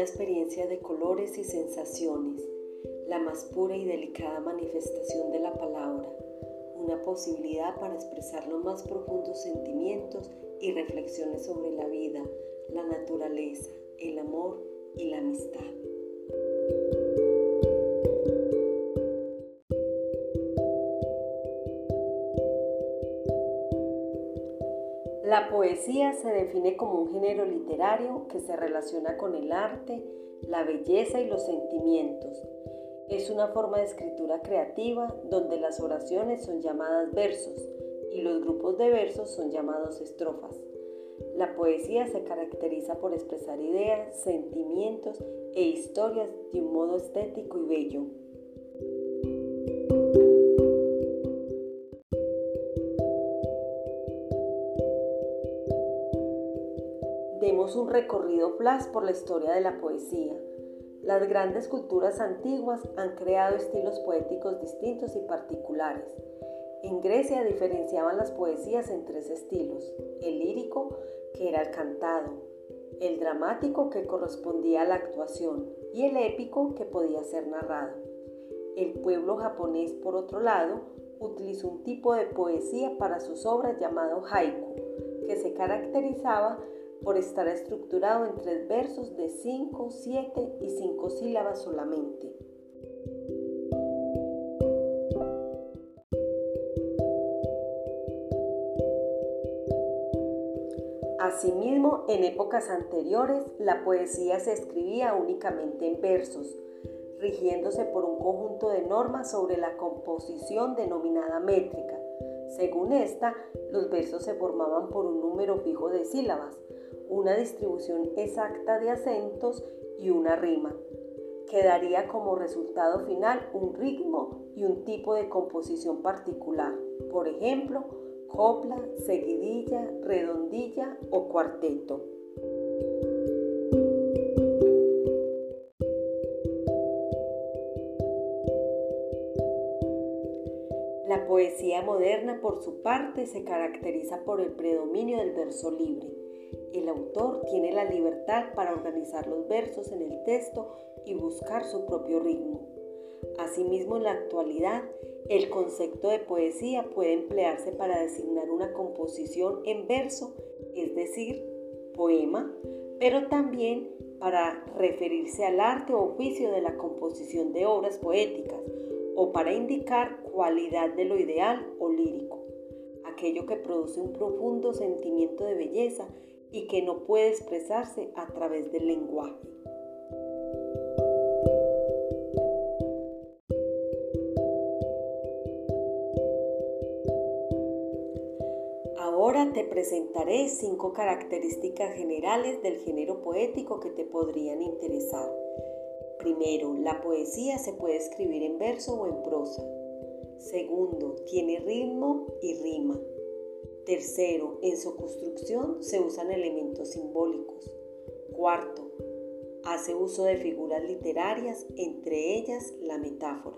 una experiencia de colores y sensaciones, la más pura y delicada manifestación de la palabra, una posibilidad para expresar los más profundos sentimientos y reflexiones sobre la vida, la naturaleza, el amor y la amistad. La poesía se define como un género literario que se relaciona con el arte, la belleza y los sentimientos. Es una forma de escritura creativa donde las oraciones son llamadas versos y los grupos de versos son llamados estrofas. La poesía se caracteriza por expresar ideas, sentimientos e historias de un modo estético y bello. Demos un recorrido flash por la historia de la poesía. Las grandes culturas antiguas han creado estilos poéticos distintos y particulares. En Grecia diferenciaban las poesías en tres estilos, el lírico, que era el cantado, el dramático, que correspondía a la actuación, y el épico, que podía ser narrado. El pueblo japonés, por otro lado, utilizó un tipo de poesía para sus obras llamado haiku, que se caracterizaba por estar estructurado en tres versos de 5, 7 y 5 sílabas solamente. Asimismo, en épocas anteriores, la poesía se escribía únicamente en versos, rigiéndose por un conjunto de normas sobre la composición denominada métrica. Según esta, los versos se formaban por un número fijo de sílabas, una distribución exacta de acentos y una rima, que daría como resultado final un ritmo y un tipo de composición particular, por ejemplo, copla, seguidilla, redondilla o cuarteto. La poesía moderna, por su parte, se caracteriza por el predominio del verso libre el autor tiene la libertad para organizar los versos en el texto y buscar su propio ritmo. Asimismo, en la actualidad, el concepto de poesía puede emplearse para designar una composición en verso, es decir, poema, pero también para referirse al arte o oficio de la composición de obras poéticas o para indicar cualidad de lo ideal o lírico, aquello que produce un profundo sentimiento de belleza y que no puede expresarse a través del lenguaje. Ahora te presentaré cinco características generales del género poético que te podrían interesar. Primero, la poesía se puede escribir en verso o en prosa. Segundo, tiene ritmo y. Tercero, en su construcción se usan elementos simbólicos. Cuarto, hace uso de figuras literarias, entre ellas la metáfora.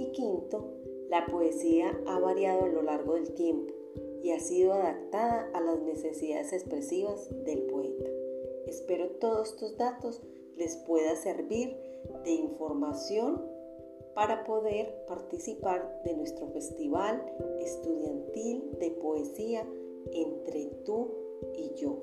Y quinto, la poesía ha variado a lo largo del tiempo y ha sido adaptada a las necesidades expresivas del poeta. Espero todos estos datos les pueda servir de información para poder participar de nuestro festival estudiantil de poesía entre tú y yo.